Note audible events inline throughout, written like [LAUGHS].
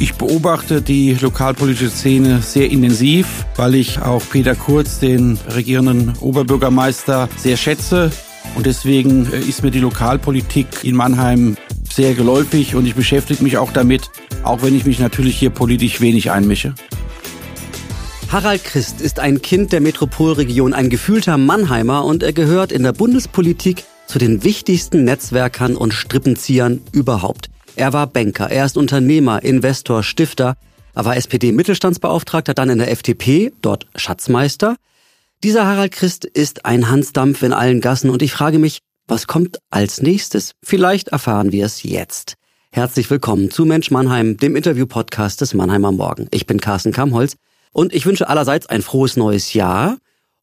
Ich beobachte die lokalpolitische Szene sehr intensiv, weil ich auch Peter Kurz, den regierenden Oberbürgermeister, sehr schätze. Und deswegen äh, ist mir die Lokalpolitik in Mannheim sehr geläufig und ich beschäftige mich auch damit, auch wenn ich mich natürlich hier politisch wenig einmische. Harald Christ ist ein Kind der Metropolregion, ein gefühlter Mannheimer und er gehört in der Bundespolitik zu den wichtigsten Netzwerkern und Strippenziehern überhaupt. Er war Banker, er ist Unternehmer, Investor, Stifter, er war SPD-Mittelstandsbeauftragter, dann in der FDP, dort Schatzmeister. Dieser Harald Christ ist ein Hansdampf in allen Gassen und ich frage mich, was kommt als nächstes? Vielleicht erfahren wir es jetzt. Herzlich willkommen zu Mensch Mannheim, dem Interview-Podcast des Mannheimer Morgen. Ich bin Carsten Kamholz und ich wünsche allerseits ein frohes neues Jahr.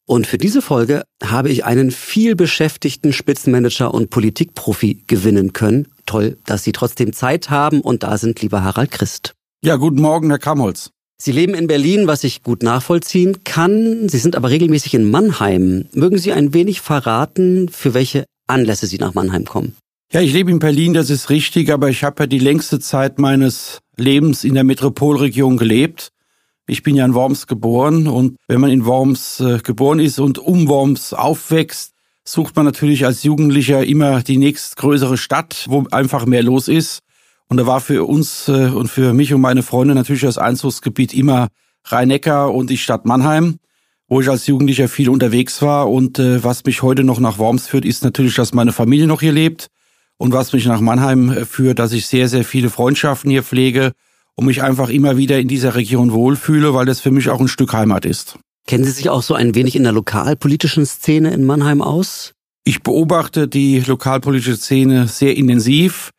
Und für diese Folge habe ich einen viel beschäftigten Spitzenmanager und Politikprofi gewinnen können. Toll, dass Sie trotzdem Zeit haben und da sind, lieber Harald Christ. Ja, guten Morgen, Herr Kamholz. Sie leben in Berlin, was ich gut nachvollziehen kann. Sie sind aber regelmäßig in Mannheim. Mögen Sie ein wenig verraten, für welche Anlässe Sie nach Mannheim kommen? Ja, ich lebe in Berlin, das ist richtig, aber ich habe ja die längste Zeit meines Lebens in der Metropolregion gelebt. Ich bin ja in Worms geboren und wenn man in Worms äh, geboren ist und um Worms aufwächst, sucht man natürlich als Jugendlicher immer die nächstgrößere Stadt, wo einfach mehr los ist. Und da war für uns äh, und für mich und meine Freunde natürlich das Einzugsgebiet immer Rhein-Neckar und die Stadt Mannheim, wo ich als Jugendlicher viel unterwegs war. Und äh, was mich heute noch nach Worms führt, ist natürlich, dass meine Familie noch hier lebt. Und was mich nach Mannheim führt, dass ich sehr, sehr viele Freundschaften hier pflege und mich einfach immer wieder in dieser Region wohlfühle, weil das für mich auch ein Stück Heimat ist. Kennen Sie sich auch so ein wenig in der lokalpolitischen Szene in Mannheim aus? Ich beobachte die lokalpolitische Szene sehr intensiv,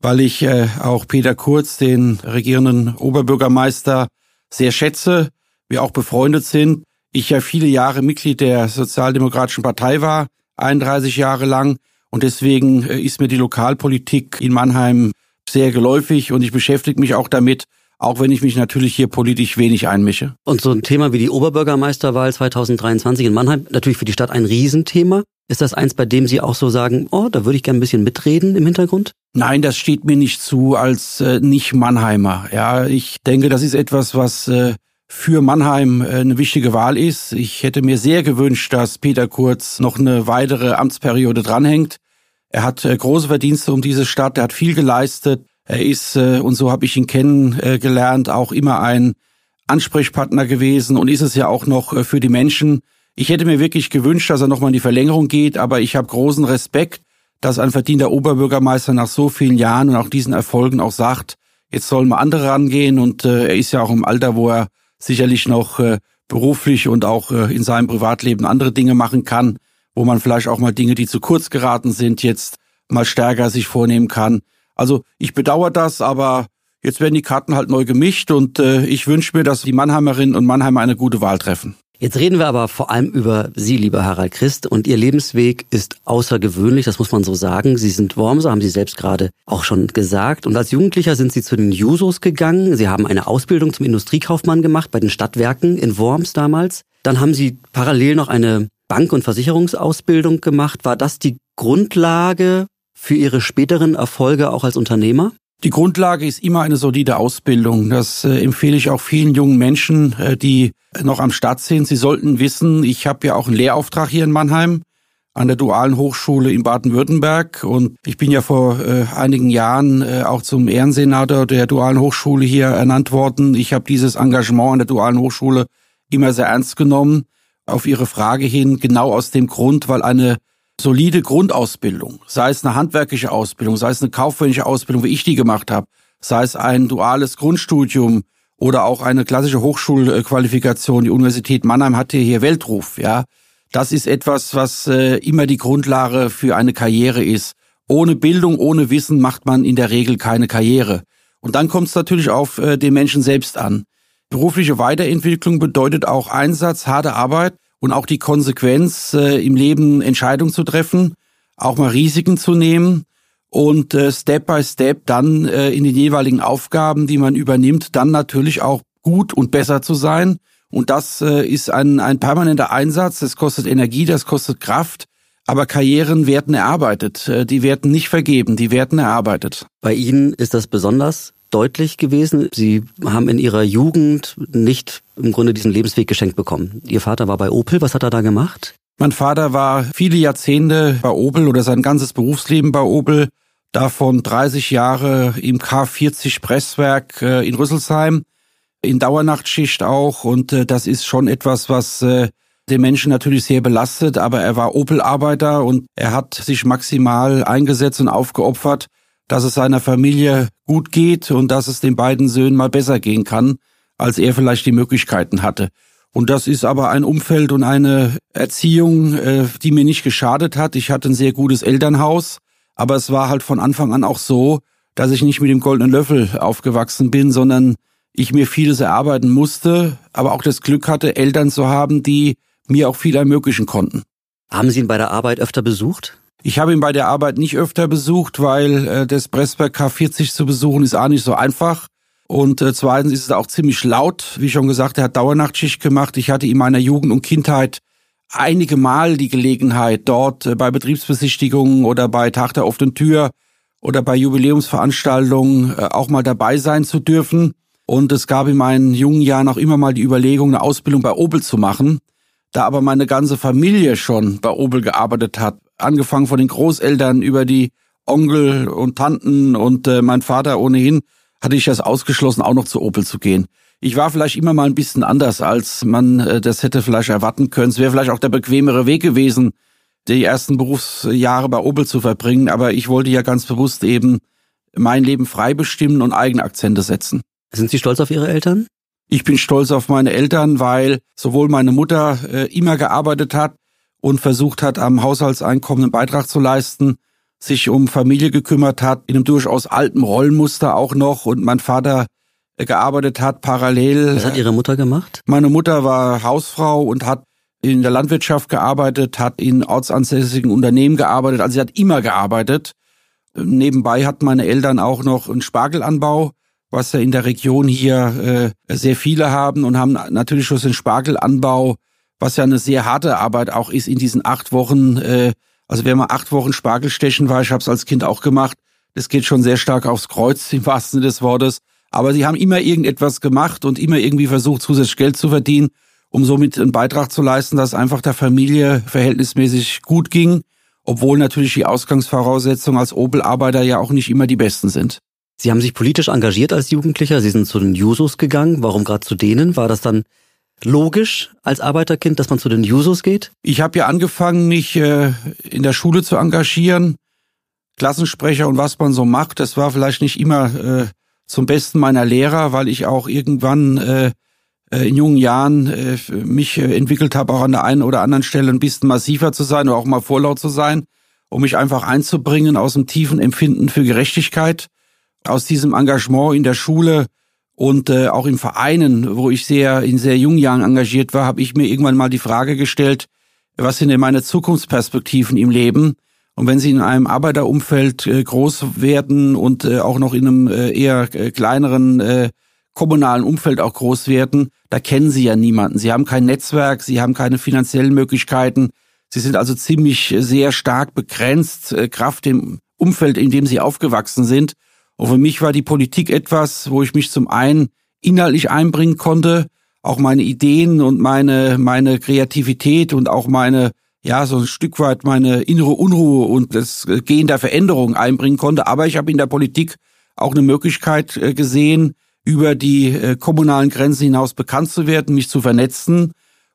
weil ich äh, auch Peter Kurz, den regierenden Oberbürgermeister, sehr schätze, wir auch befreundet sind. Ich ja viele Jahre Mitglied der Sozialdemokratischen Partei war, 31 Jahre lang. Und deswegen äh, ist mir die Lokalpolitik in Mannheim sehr geläufig und ich beschäftige mich auch damit, auch wenn ich mich natürlich hier politisch wenig einmische. Und so ein Thema wie die Oberbürgermeisterwahl 2023 in Mannheim, natürlich für die Stadt ein Riesenthema. Ist das eins, bei dem Sie auch so sagen, oh, da würde ich gerne ein bisschen mitreden im Hintergrund? Nein, das steht mir nicht zu als äh, Nicht-Mannheimer. Ja, ich denke, das ist etwas, was äh, für Mannheim äh, eine wichtige Wahl ist. Ich hätte mir sehr gewünscht, dass Peter Kurz noch eine weitere Amtsperiode dranhängt. Er hat äh, große Verdienste um diese Stadt, er hat viel geleistet. Er ist, äh, und so habe ich ihn kennengelernt, auch immer ein Ansprechpartner gewesen und ist es ja auch noch äh, für die Menschen. Ich hätte mir wirklich gewünscht, dass er nochmal in die Verlängerung geht, aber ich habe großen Respekt, dass ein verdienter Oberbürgermeister nach so vielen Jahren und auch diesen Erfolgen auch sagt, jetzt sollen mal andere rangehen und er ist ja auch im Alter, wo er sicherlich noch beruflich und auch in seinem Privatleben andere Dinge machen kann wo man vielleicht auch mal Dinge, die zu kurz geraten sind, jetzt mal stärker sich vornehmen kann. Also ich bedauere das, aber jetzt werden die Karten halt neu gemischt und äh, ich wünsche mir, dass die Mannheimerinnen und Mannheimer eine gute Wahl treffen. Jetzt reden wir aber vor allem über Sie, lieber Harald Christ, und Ihr Lebensweg ist außergewöhnlich, das muss man so sagen. Sie sind Wormser, haben Sie selbst gerade auch schon gesagt. Und als Jugendlicher sind Sie zu den Jusos gegangen. Sie haben eine Ausbildung zum Industriekaufmann gemacht bei den Stadtwerken in Worms damals. Dann haben Sie parallel noch eine Bank- und Versicherungsausbildung gemacht. War das die Grundlage für Ihre späteren Erfolge auch als Unternehmer? Die Grundlage ist immer eine solide Ausbildung. Das äh, empfehle ich auch vielen jungen Menschen, äh, die noch am Start sind. Sie sollten wissen, ich habe ja auch einen Lehrauftrag hier in Mannheim an der Dualen Hochschule in Baden-Württemberg und ich bin ja vor äh, einigen Jahren äh, auch zum Ehrensenator der Dualen Hochschule hier ernannt worden. Ich habe dieses Engagement an der Dualen Hochschule immer sehr ernst genommen auf Ihre Frage hin genau aus dem Grund, weil eine solide Grundausbildung, sei es eine handwerkliche Ausbildung, sei es eine kaufmännische Ausbildung, wie ich die gemacht habe, sei es ein duales Grundstudium oder auch eine klassische Hochschulqualifikation, die Universität Mannheim hatte hier Weltruf, ja. Das ist etwas, was äh, immer die Grundlage für eine Karriere ist. Ohne Bildung, ohne Wissen macht man in der Regel keine Karriere. Und dann kommt es natürlich auf äh, den Menschen selbst an. Berufliche Weiterentwicklung bedeutet auch Einsatz, harte Arbeit und auch die Konsequenz, äh, im Leben Entscheidungen zu treffen, auch mal Risiken zu nehmen und äh, Step by Step dann äh, in den jeweiligen Aufgaben, die man übernimmt, dann natürlich auch gut und besser zu sein. Und das äh, ist ein, ein permanenter Einsatz, das kostet Energie, das kostet Kraft. Aber Karrieren werden erarbeitet, äh, die werden nicht vergeben, die werden erarbeitet. Bei Ihnen ist das besonders deutlich gewesen. Sie haben in Ihrer Jugend nicht im Grunde diesen Lebensweg geschenkt bekommen. Ihr Vater war bei Opel. Was hat er da gemacht? Mein Vater war viele Jahrzehnte bei Opel oder sein ganzes Berufsleben bei Opel. Davon 30 Jahre im K40 Presswerk äh, in Rüsselsheim. In Dauernachtschicht auch. Und äh, das ist schon etwas, was äh, den Menschen natürlich sehr belastet, aber er war Opel-Arbeiter und er hat sich maximal eingesetzt und aufgeopfert, dass es seiner Familie gut geht und dass es den beiden Söhnen mal besser gehen kann, als er vielleicht die Möglichkeiten hatte. Und das ist aber ein Umfeld und eine Erziehung, äh, die mir nicht geschadet hat. Ich hatte ein sehr gutes Elternhaus, aber es war halt von Anfang an auch so, dass ich nicht mit dem goldenen Löffel aufgewachsen bin, sondern ich mir vieles erarbeiten musste, aber auch das Glück hatte, Eltern zu haben, die mir auch viel ermöglichen konnten. Haben Sie ihn bei der Arbeit öfter besucht? Ich habe ihn bei der Arbeit nicht öfter besucht, weil äh, das Pressberg K40 zu besuchen ist auch nicht so einfach. Und äh, zweitens ist es auch ziemlich laut. Wie schon gesagt, er hat Dauernachtschicht gemacht. Ich hatte in meiner Jugend und Kindheit einige Mal die Gelegenheit, dort äh, bei Betriebsbesichtigungen oder bei Tag der offenen Tür oder bei Jubiläumsveranstaltungen äh, auch mal dabei sein zu dürfen. Und es gab in meinen jungen Jahren auch immer mal die Überlegung, eine Ausbildung bei Opel zu machen. Da aber meine ganze Familie schon bei Opel gearbeitet hat, angefangen von den Großeltern über die Onkel und Tanten und äh, mein Vater ohnehin, hatte ich das ausgeschlossen, auch noch zu Opel zu gehen. Ich war vielleicht immer mal ein bisschen anders, als man äh, das hätte vielleicht erwarten können. Es wäre vielleicht auch der bequemere Weg gewesen, die ersten Berufsjahre bei Opel zu verbringen, aber ich wollte ja ganz bewusst eben mein Leben frei bestimmen und eigene Akzente setzen. Sind Sie stolz auf Ihre Eltern? Ich bin stolz auf meine Eltern, weil sowohl meine Mutter äh, immer gearbeitet hat und versucht hat, am Haushaltseinkommen einen Beitrag zu leisten, sich um Familie gekümmert hat, in einem durchaus alten Rollenmuster auch noch und mein Vater äh, gearbeitet hat parallel. Was hat Ihre Mutter gemacht? Meine Mutter war Hausfrau und hat in der Landwirtschaft gearbeitet, hat in ortsansässigen Unternehmen gearbeitet, also sie hat immer gearbeitet. Nebenbei hatten meine Eltern auch noch einen Spargelanbau was ja in der Region hier äh, sehr viele haben und haben natürlich schon den Spargelanbau, was ja eine sehr harte Arbeit auch ist in diesen acht Wochen. Äh, also wenn man acht Wochen Spargel stechen war, ich habe es als Kind auch gemacht, das geht schon sehr stark aufs Kreuz im wahrsten Sinne des Wortes. Aber sie haben immer irgendetwas gemacht und immer irgendwie versucht, zusätzlich Geld zu verdienen, um somit einen Beitrag zu leisten, dass einfach der Familie verhältnismäßig gut ging, obwohl natürlich die Ausgangsvoraussetzungen als Opel-Arbeiter ja auch nicht immer die besten sind. Sie haben sich politisch engagiert als Jugendlicher. Sie sind zu den Jusos gegangen. Warum gerade zu denen? War das dann logisch als Arbeiterkind, dass man zu den Jusos geht? Ich habe ja angefangen, mich äh, in der Schule zu engagieren. Klassensprecher und was man so macht, das war vielleicht nicht immer äh, zum Besten meiner Lehrer, weil ich auch irgendwann äh, äh in jungen Jahren äh, mich äh, entwickelt habe, auch an der einen oder anderen Stelle ein bisschen massiver zu sein oder auch mal vorlaut zu sein, um mich einfach einzubringen aus dem tiefen Empfinden für Gerechtigkeit aus diesem Engagement in der Schule und äh, auch in Vereinen, wo ich sehr in sehr jungen Jahren engagiert war, habe ich mir irgendwann mal die Frage gestellt, was sind denn meine Zukunftsperspektiven im Leben? Und wenn Sie in einem Arbeiterumfeld äh, groß werden und äh, auch noch in einem äh, eher äh, kleineren äh, kommunalen Umfeld auch groß werden, da kennen Sie ja niemanden. Sie haben kein Netzwerk, Sie haben keine finanziellen Möglichkeiten. Sie sind also ziemlich äh, sehr stark begrenzt, äh, Kraft im Umfeld, in dem Sie aufgewachsen sind. Und für mich war die Politik etwas, wo ich mich zum einen inhaltlich einbringen konnte, auch meine Ideen und meine, meine Kreativität und auch meine, ja, so ein Stück weit meine innere Unruhe und das Gehen der Veränderung einbringen konnte. Aber ich habe in der Politik auch eine Möglichkeit äh, gesehen, über die äh, kommunalen Grenzen hinaus bekannt zu werden, mich zu vernetzen.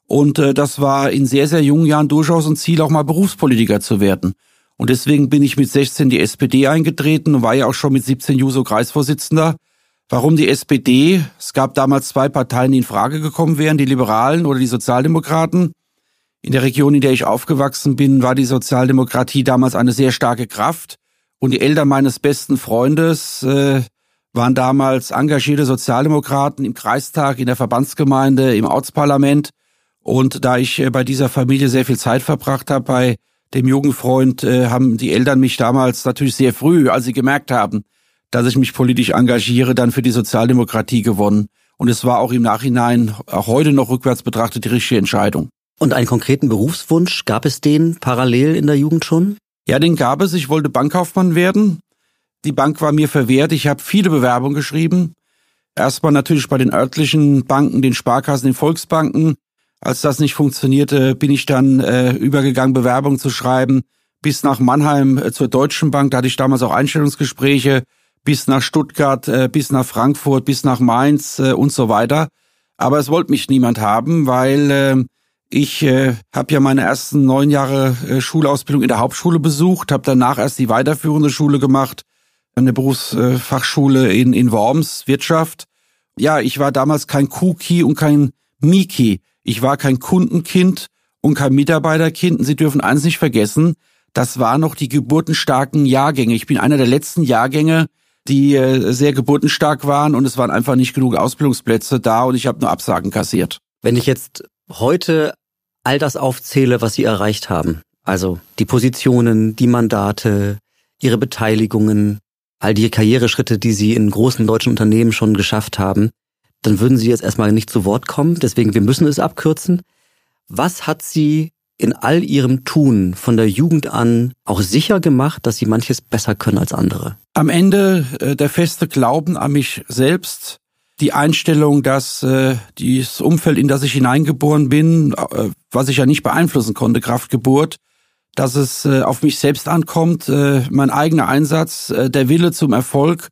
Und äh, das war in sehr, sehr jungen Jahren durchaus ein Ziel, auch mal Berufspolitiker zu werden. Und deswegen bin ich mit 16 die SPD eingetreten und war ja auch schon mit 17 Juso Kreisvorsitzender. Warum die SPD? Es gab damals zwei Parteien, die in Frage gekommen wären, die Liberalen oder die Sozialdemokraten. In der Region, in der ich aufgewachsen bin, war die Sozialdemokratie damals eine sehr starke Kraft. Und die Eltern meines besten Freundes äh, waren damals engagierte Sozialdemokraten im Kreistag, in der Verbandsgemeinde, im Ortsparlament. Und da ich äh, bei dieser Familie sehr viel Zeit verbracht habe, bei dem Jugendfreund, äh, haben die Eltern mich damals natürlich sehr früh, als sie gemerkt haben, dass ich mich politisch engagiere, dann für die Sozialdemokratie gewonnen. Und es war auch im Nachhinein, auch heute noch rückwärts betrachtet, die richtige Entscheidung. Und einen konkreten Berufswunsch, gab es den parallel in der Jugend schon? Ja, den gab es. Ich wollte Bankkaufmann werden. Die Bank war mir verwehrt. Ich habe viele Bewerbungen geschrieben. Erstmal natürlich bei den örtlichen Banken, den Sparkassen, den Volksbanken. Als das nicht funktionierte, bin ich dann äh, übergegangen, Bewerbungen zu schreiben. Bis nach Mannheim äh, zur Deutschen Bank, da hatte ich damals auch Einstellungsgespräche. Bis nach Stuttgart, äh, bis nach Frankfurt, bis nach Mainz äh, und so weiter. Aber es wollte mich niemand haben, weil äh, ich äh, habe ja meine ersten neun Jahre äh, Schulausbildung in der Hauptschule besucht, habe danach erst die weiterführende Schule gemacht, eine Berufsfachschule in, in Worms, Wirtschaft. Ja, ich war damals kein Cookie und kein Miki. Ich war kein Kundenkind und kein Mitarbeiterkind. Und Sie dürfen eins nicht vergessen, das waren noch die geburtenstarken Jahrgänge. Ich bin einer der letzten Jahrgänge, die äh, sehr geburtenstark waren und es waren einfach nicht genug Ausbildungsplätze da und ich habe nur Absagen kassiert. Wenn ich jetzt heute all das aufzähle, was Sie erreicht haben. Also die Positionen, die Mandate, Ihre Beteiligungen, all die Karriereschritte, die Sie in großen deutschen Unternehmen schon geschafft haben, dann würden Sie jetzt erstmal nicht zu Wort kommen. Deswegen, wir müssen es abkürzen. Was hat Sie in all Ihrem Tun von der Jugend an auch sicher gemacht, dass Sie manches besser können als andere? Am Ende äh, der feste Glauben an mich selbst, die Einstellung, dass äh, dieses Umfeld, in das ich hineingeboren bin, äh, was ich ja nicht beeinflussen konnte, Kraftgeburt, dass es äh, auf mich selbst ankommt, äh, mein eigener Einsatz, äh, der Wille zum Erfolg,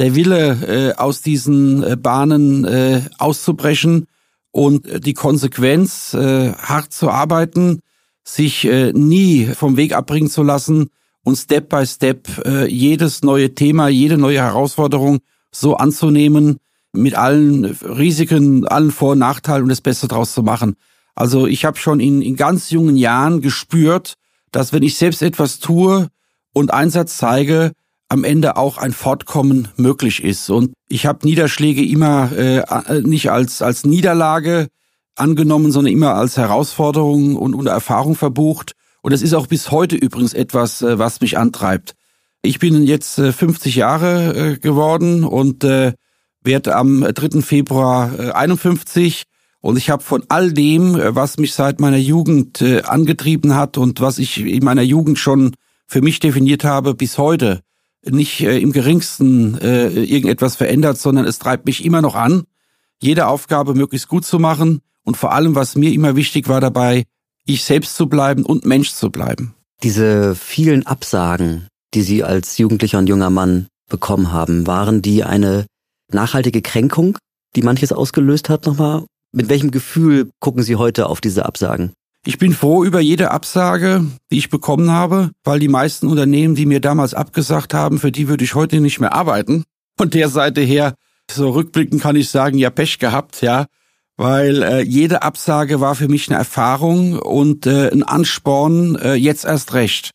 der Wille äh, aus diesen äh, Bahnen äh, auszubrechen und äh, die Konsequenz, äh, hart zu arbeiten, sich äh, nie vom Weg abbringen zu lassen und Step by Step äh, jedes neue Thema, jede neue Herausforderung so anzunehmen, mit allen Risiken, allen Vor- und Nachteilen und das Beste draus zu machen. Also ich habe schon in, in ganz jungen Jahren gespürt, dass wenn ich selbst etwas tue und Einsatz zeige, am Ende auch ein Fortkommen möglich ist. Und ich habe Niederschläge immer äh, nicht als, als Niederlage angenommen, sondern immer als Herausforderung und unter Erfahrung verbucht. Und es ist auch bis heute übrigens etwas, äh, was mich antreibt. Ich bin jetzt äh, 50 Jahre äh, geworden und äh, werde am 3. Februar äh, 51 und ich habe von all dem, äh, was mich seit meiner Jugend äh, angetrieben hat und was ich in meiner Jugend schon für mich definiert habe, bis heute nicht äh, im geringsten äh, irgendetwas verändert, sondern es treibt mich immer noch an, jede Aufgabe möglichst gut zu machen und vor allem, was mir immer wichtig war dabei, ich selbst zu bleiben und Mensch zu bleiben. Diese vielen Absagen, die Sie als Jugendlicher und junger Mann bekommen haben, waren die eine nachhaltige Kränkung, die manches ausgelöst hat nochmal? Mit welchem Gefühl gucken Sie heute auf diese Absagen? Ich bin froh über jede Absage, die ich bekommen habe, weil die meisten Unternehmen, die mir damals abgesagt haben, für die würde ich heute nicht mehr arbeiten. Von der Seite her, so rückblickend kann ich sagen, ja Pech gehabt, ja, weil äh, jede Absage war für mich eine Erfahrung und äh, ein Ansporn, äh, jetzt erst recht.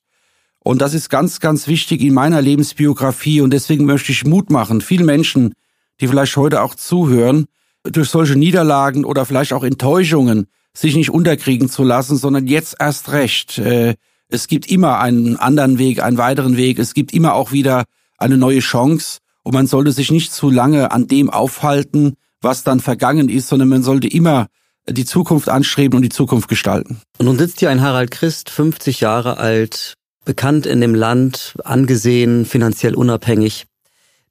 Und das ist ganz, ganz wichtig in meiner Lebensbiografie und deswegen möchte ich Mut machen, vielen Menschen, die vielleicht heute auch zuhören, durch solche Niederlagen oder vielleicht auch Enttäuschungen sich nicht unterkriegen zu lassen, sondern jetzt erst recht. Äh, es gibt immer einen anderen Weg, einen weiteren Weg. Es gibt immer auch wieder eine neue Chance. Und man sollte sich nicht zu lange an dem aufhalten, was dann vergangen ist, sondern man sollte immer die Zukunft anstreben und die Zukunft gestalten. Und nun sitzt hier ein Harald Christ, 50 Jahre alt, bekannt in dem Land, angesehen, finanziell unabhängig.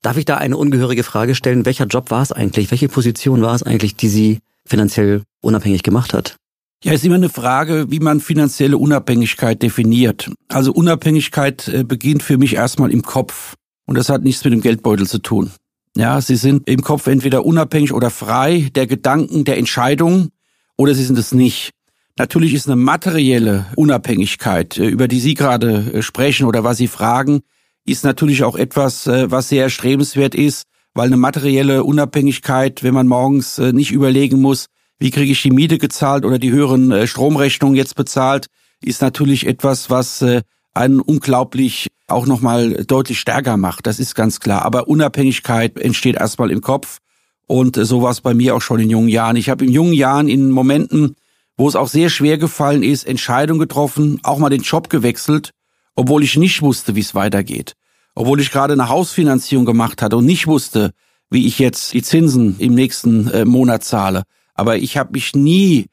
Darf ich da eine ungehörige Frage stellen? Welcher Job war es eigentlich? Welche Position war es eigentlich, die Sie finanziell unabhängig gemacht hat? Ja, ist immer eine Frage, wie man finanzielle Unabhängigkeit definiert. Also Unabhängigkeit äh, beginnt für mich erstmal im Kopf. Und das hat nichts mit dem Geldbeutel zu tun. Ja, sie sind im Kopf entweder unabhängig oder frei der Gedanken, der Entscheidungen, oder sie sind es nicht. Natürlich ist eine materielle Unabhängigkeit, äh, über die Sie gerade äh, sprechen oder was Sie fragen, ist natürlich auch etwas, was sehr erstrebenswert ist, weil eine materielle Unabhängigkeit, wenn man morgens äh, nicht überlegen muss, wie kriege ich die Miete gezahlt oder die höheren äh, Stromrechnungen jetzt bezahlt, ist natürlich etwas, was einen unglaublich auch nochmal deutlich stärker macht. Das ist ganz klar. Aber Unabhängigkeit entsteht erstmal im Kopf. Und so war es bei mir auch schon in jungen Jahren. Ich habe in jungen Jahren in Momenten, wo es auch sehr schwer gefallen ist, Entscheidungen getroffen, auch mal den Job gewechselt obwohl ich nicht wusste, wie es weitergeht. Obwohl ich gerade eine Hausfinanzierung gemacht hatte und nicht wusste, wie ich jetzt die Zinsen im nächsten äh, Monat zahle. Aber ich habe mich nie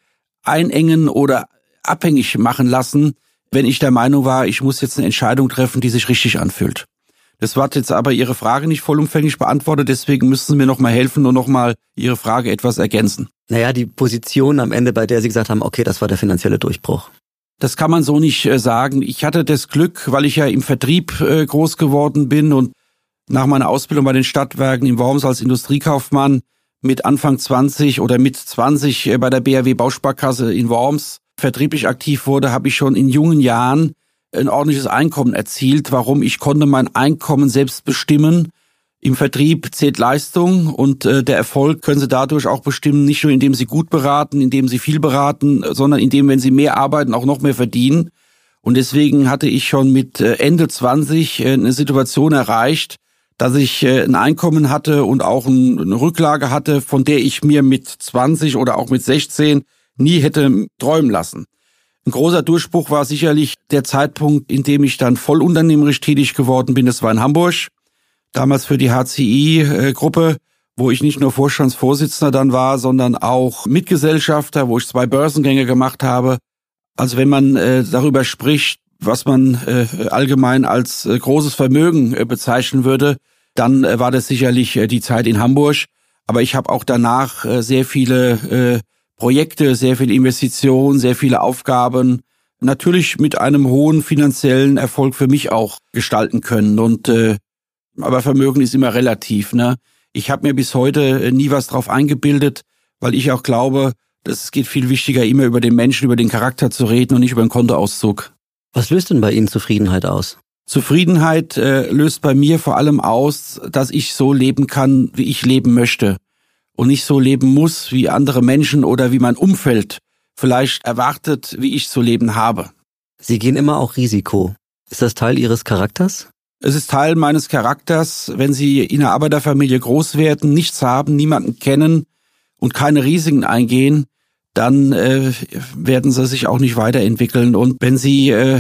einengen oder abhängig machen lassen, wenn ich der Meinung war, ich muss jetzt eine Entscheidung treffen, die sich richtig anfühlt. Das war jetzt aber Ihre Frage nicht vollumfänglich beantwortet, deswegen müssen Sie mir nochmal helfen und nochmal Ihre Frage etwas ergänzen. Naja, die Position am Ende, bei der Sie gesagt haben, okay, das war der finanzielle Durchbruch. Das kann man so nicht äh, sagen. Ich hatte das Glück, weil ich ja im Vertrieb äh, groß geworden bin und nach meiner Ausbildung bei den Stadtwerken in Worms als Industriekaufmann mit Anfang 20 oder mit 20 äh, bei der BRW Bausparkasse in Worms vertrieblich aktiv wurde, habe ich schon in jungen Jahren ein ordentliches Einkommen erzielt. Warum? Ich konnte mein Einkommen selbst bestimmen. Im Vertrieb zählt Leistung und äh, der Erfolg können Sie dadurch auch bestimmen, nicht nur indem Sie gut beraten, indem Sie viel beraten, sondern indem, wenn Sie mehr arbeiten, auch noch mehr verdienen. Und deswegen hatte ich schon mit äh, Ende 20 äh, eine Situation erreicht, dass ich äh, ein Einkommen hatte und auch eine Rücklage hatte, von der ich mir mit 20 oder auch mit 16 nie hätte träumen lassen. Ein großer Durchbruch war sicherlich der Zeitpunkt, in dem ich dann vollunternehmerisch tätig geworden bin. Das war in Hamburg, damals für die HCI-Gruppe, wo ich nicht nur Vorstandsvorsitzender dann war, sondern auch Mitgesellschafter, wo ich zwei Börsengänge gemacht habe. Also wenn man äh, darüber spricht, was man äh, allgemein als äh, großes Vermögen bezeichnen würde, dann war das sicherlich die Zeit in Hamburg. Aber ich habe auch danach sehr viele Projekte, sehr viel Investition, sehr viele Aufgaben natürlich mit einem hohen finanziellen Erfolg für mich auch gestalten können. Und äh, aber Vermögen ist immer relativ. Ne? Ich habe mir bis heute äh, nie was drauf eingebildet, weil ich auch glaube, dass es geht viel wichtiger, immer über den Menschen, über den Charakter zu reden und nicht über den Kontoauszug. Was löst denn bei Ihnen Zufriedenheit aus? Zufriedenheit äh, löst bei mir vor allem aus, dass ich so leben kann, wie ich leben möchte und nicht so leben muss, wie andere Menschen oder wie mein Umfeld vielleicht erwartet, wie ich zu leben habe. Sie gehen immer auch Risiko. Ist das Teil Ihres Charakters? Es ist Teil meines Charakters, wenn Sie in einer Arbeiterfamilie groß werden, nichts haben, niemanden kennen und keine Risiken eingehen, dann äh, werden Sie sich auch nicht weiterentwickeln. Und wenn Sie, äh,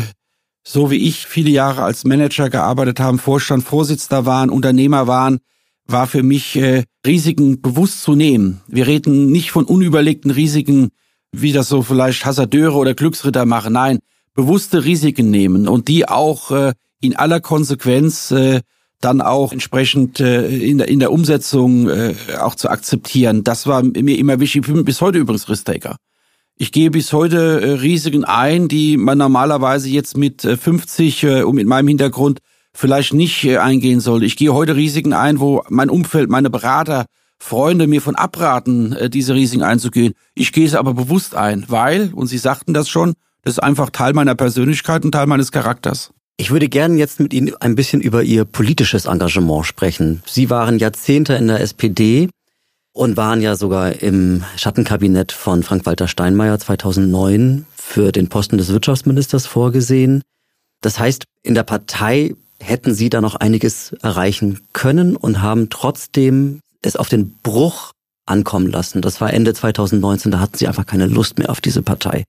so wie ich, viele Jahre als Manager gearbeitet haben, Vorstand, Vorsitzender waren, Unternehmer waren, war für mich äh, Risiken bewusst zu nehmen. Wir reden nicht von unüberlegten Risiken, wie das so vielleicht Hasardeure oder Glücksritter machen. Nein, bewusste Risiken nehmen und die auch äh, in aller Konsequenz äh, dann auch entsprechend äh, in, der, in der Umsetzung äh, auch zu akzeptieren. Das war mir immer wichtig. Bis heute übrigens Risk-Taker. Ich gehe bis heute äh, Risiken ein, die man normalerweise jetzt mit äh, 50 äh, und mit meinem Hintergrund vielleicht nicht äh, eingehen sollte. Ich gehe heute Risiken ein, wo mein Umfeld, meine Berater, Freunde mir von abraten, äh, diese Risiken einzugehen. Ich gehe es aber bewusst ein, weil, und Sie sagten das schon, das ist einfach Teil meiner Persönlichkeit und Teil meines Charakters. Ich würde gerne jetzt mit Ihnen ein bisschen über Ihr politisches Engagement sprechen. Sie waren Jahrzehnte in der SPD und waren ja sogar im Schattenkabinett von Frank-Walter Steinmeier 2009 für den Posten des Wirtschaftsministers vorgesehen. Das heißt, in der Partei hätten sie da noch einiges erreichen können und haben trotzdem es auf den Bruch ankommen lassen. Das war Ende 2019, da hatten sie einfach keine Lust mehr auf diese Partei.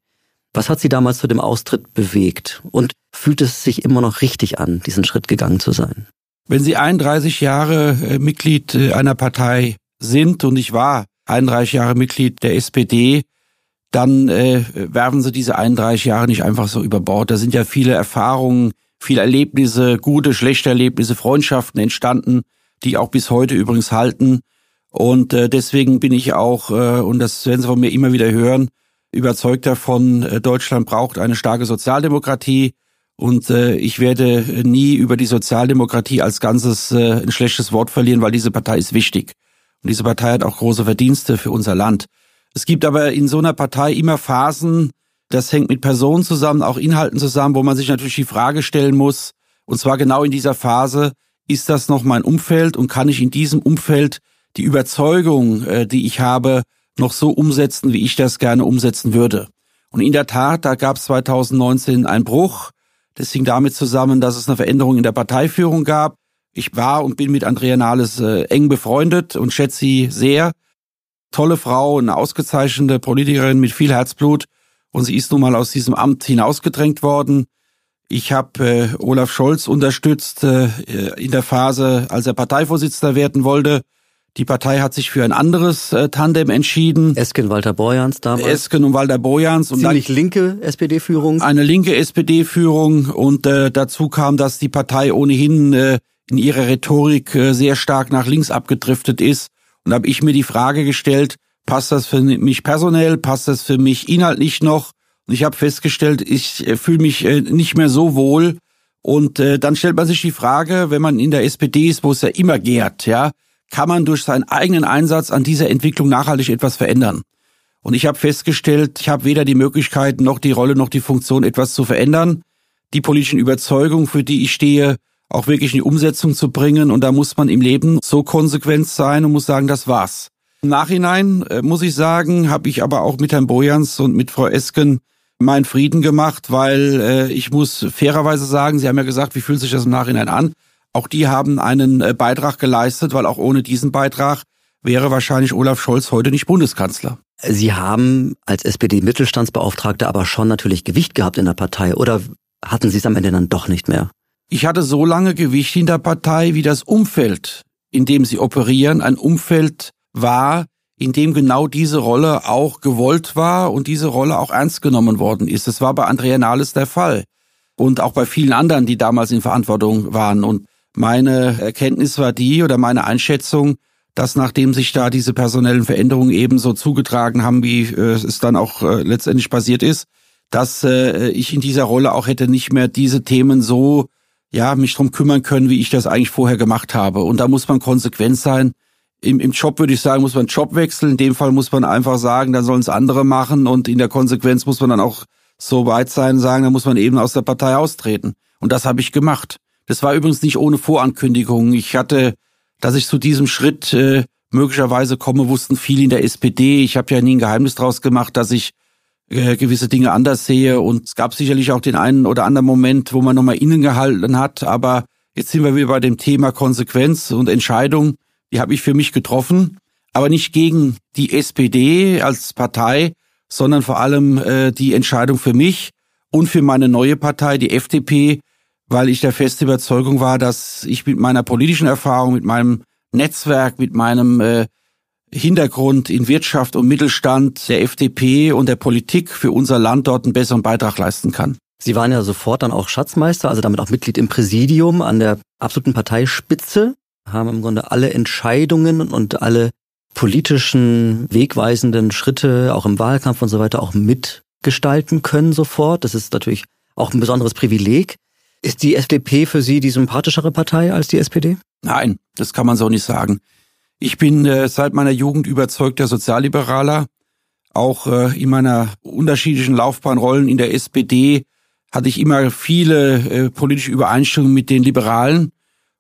Was hat sie damals zu dem Austritt bewegt? Und fühlt es sich immer noch richtig an, diesen Schritt gegangen zu sein? Wenn Sie 31 Jahre äh, Mitglied äh, einer Partei sind und ich war 31 Jahre Mitglied der SPD, dann äh, werfen Sie diese 31 Jahre nicht einfach so über Bord. Da sind ja viele Erfahrungen, viele Erlebnisse, gute, schlechte Erlebnisse, Freundschaften entstanden, die auch bis heute übrigens halten. Und äh, deswegen bin ich auch, äh, und das werden Sie von mir immer wieder hören, überzeugt davon, äh, Deutschland braucht eine starke Sozialdemokratie. Und äh, ich werde nie über die Sozialdemokratie als Ganzes äh, ein schlechtes Wort verlieren, weil diese Partei ist wichtig. Und diese Partei hat auch große Verdienste für unser Land. Es gibt aber in so einer Partei immer Phasen, das hängt mit Personen zusammen, auch Inhalten zusammen, wo man sich natürlich die Frage stellen muss, und zwar genau in dieser Phase, ist das noch mein Umfeld und kann ich in diesem Umfeld die Überzeugung, äh, die ich habe, noch so umsetzen, wie ich das gerne umsetzen würde. Und in der Tat, da gab es 2019 einen Bruch. Das hing damit zusammen, dass es eine Veränderung in der Parteiführung gab. Ich war und bin mit Andrea Nahles äh, eng befreundet und schätze sie sehr. Tolle Frau, eine ausgezeichnete Politikerin mit viel Herzblut und sie ist nun mal aus diesem Amt hinausgedrängt worden. Ich habe äh, Olaf Scholz unterstützt äh, in der Phase, als er Parteivorsitzender werden wollte. Die Partei hat sich für ein anderes äh, Tandem entschieden. Esken Walter Borjans damals. Esken und Walter Borjans. Und Ziemlich linke SPD-Führung. Eine linke SPD-Führung und äh, dazu kam, dass die Partei ohnehin äh, in ihrer Rhetorik äh, sehr stark nach links abgedriftet ist. Und habe ich mir die Frage gestellt, passt das für mich personell, passt das für mich inhaltlich noch? Und ich habe festgestellt, ich äh, fühle mich äh, nicht mehr so wohl. Und äh, dann stellt man sich die Frage, wenn man in der SPD ist, wo es ja immer gärt, ja, kann man durch seinen eigenen Einsatz an dieser Entwicklung nachhaltig etwas verändern? Und ich habe festgestellt, ich habe weder die Möglichkeit noch die Rolle noch die Funktion, etwas zu verändern. Die politischen Überzeugungen, für die ich stehe, auch wirklich in die Umsetzung zu bringen. Und da muss man im Leben so konsequent sein und muss sagen, das war's. Im Nachhinein äh, muss ich sagen, habe ich aber auch mit Herrn Bojans und mit Frau Esken meinen Frieden gemacht, weil äh, ich muss fairerweise sagen, Sie haben ja gesagt, wie fühlt sich das im Nachhinein an? Auch die haben einen äh, Beitrag geleistet, weil auch ohne diesen Beitrag wäre wahrscheinlich Olaf Scholz heute nicht Bundeskanzler. Sie haben als SPD-Mittelstandsbeauftragter aber schon natürlich Gewicht gehabt in der Partei oder hatten Sie es am Ende dann doch nicht mehr? Ich hatte so lange Gewicht in der Partei, wie das Umfeld, in dem Sie operieren, ein Umfeld war, in dem genau diese Rolle auch gewollt war und diese Rolle auch ernst genommen worden ist. Es war bei Andrea Nahles der Fall und auch bei vielen anderen, die damals in Verantwortung waren. Und meine Erkenntnis war die oder meine Einschätzung, dass nachdem sich da diese personellen Veränderungen eben so zugetragen haben, wie äh, es dann auch äh, letztendlich passiert ist, dass äh, ich in dieser Rolle auch hätte nicht mehr diese Themen so ja mich drum kümmern können, wie ich das eigentlich vorher gemacht habe. Und da muss man konsequent sein im, im Job würde ich sagen, muss man Job wechseln. In dem Fall muss man einfach sagen, dann sollen es andere machen und in der Konsequenz muss man dann auch so weit sein, sagen, dann muss man eben aus der Partei austreten. Und das habe ich gemacht. Das war übrigens nicht ohne Vorankündigung. Ich hatte, dass ich zu diesem Schritt äh, möglicherweise komme, wussten viele in der SPD. Ich habe ja nie ein Geheimnis draus gemacht, dass ich äh, gewisse Dinge anders sehe. Und es gab sicherlich auch den einen oder anderen Moment, wo man nochmal innen gehalten hat. Aber jetzt sind wir wieder bei dem Thema Konsequenz und Entscheidung die habe ich für mich getroffen, aber nicht gegen die SPD als Partei, sondern vor allem äh, die Entscheidung für mich und für meine neue Partei, die FDP, weil ich der feste Überzeugung war, dass ich mit meiner politischen Erfahrung, mit meinem Netzwerk, mit meinem äh, Hintergrund in Wirtschaft und Mittelstand der FDP und der Politik für unser Land dort einen besseren Beitrag leisten kann. Sie waren ja sofort dann auch Schatzmeister, also damit auch Mitglied im Präsidium an der absoluten Parteispitze haben im Grunde alle Entscheidungen und alle politischen wegweisenden Schritte, auch im Wahlkampf und so weiter, auch mitgestalten können sofort. Das ist natürlich auch ein besonderes Privileg. Ist die FDP für Sie die sympathischere Partei als die SPD? Nein, das kann man so nicht sagen. Ich bin äh, seit meiner Jugend überzeugter Sozialliberaler. Auch äh, in meiner unterschiedlichen Laufbahnrollen in der SPD hatte ich immer viele äh, politische Übereinstimmungen mit den Liberalen.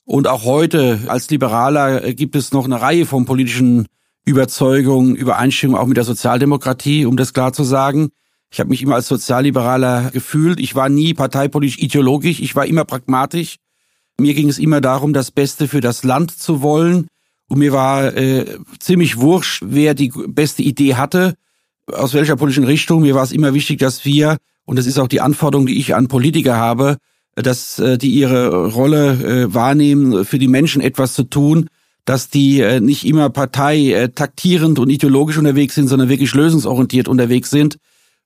Und auch heute als Liberaler äh, gibt es noch eine Reihe von politischen Überzeugungen, Übereinstimmungen auch mit der Sozialdemokratie, um das klar zu sagen. Ich habe mich immer als Sozialliberaler gefühlt. Ich war nie parteipolitisch ideologisch, ich war immer pragmatisch. Mir ging es immer darum, das Beste für das Land zu wollen. Und mir war äh, ziemlich wurscht, wer die beste Idee hatte, aus welcher politischen Richtung. Mir war es immer wichtig, dass wir, und das ist auch die Anforderung, die ich an Politiker habe, dass äh, die ihre Rolle äh, wahrnehmen, für die Menschen etwas zu tun, dass die äh, nicht immer Partei äh, taktierend und ideologisch unterwegs sind, sondern wirklich lösungsorientiert unterwegs sind.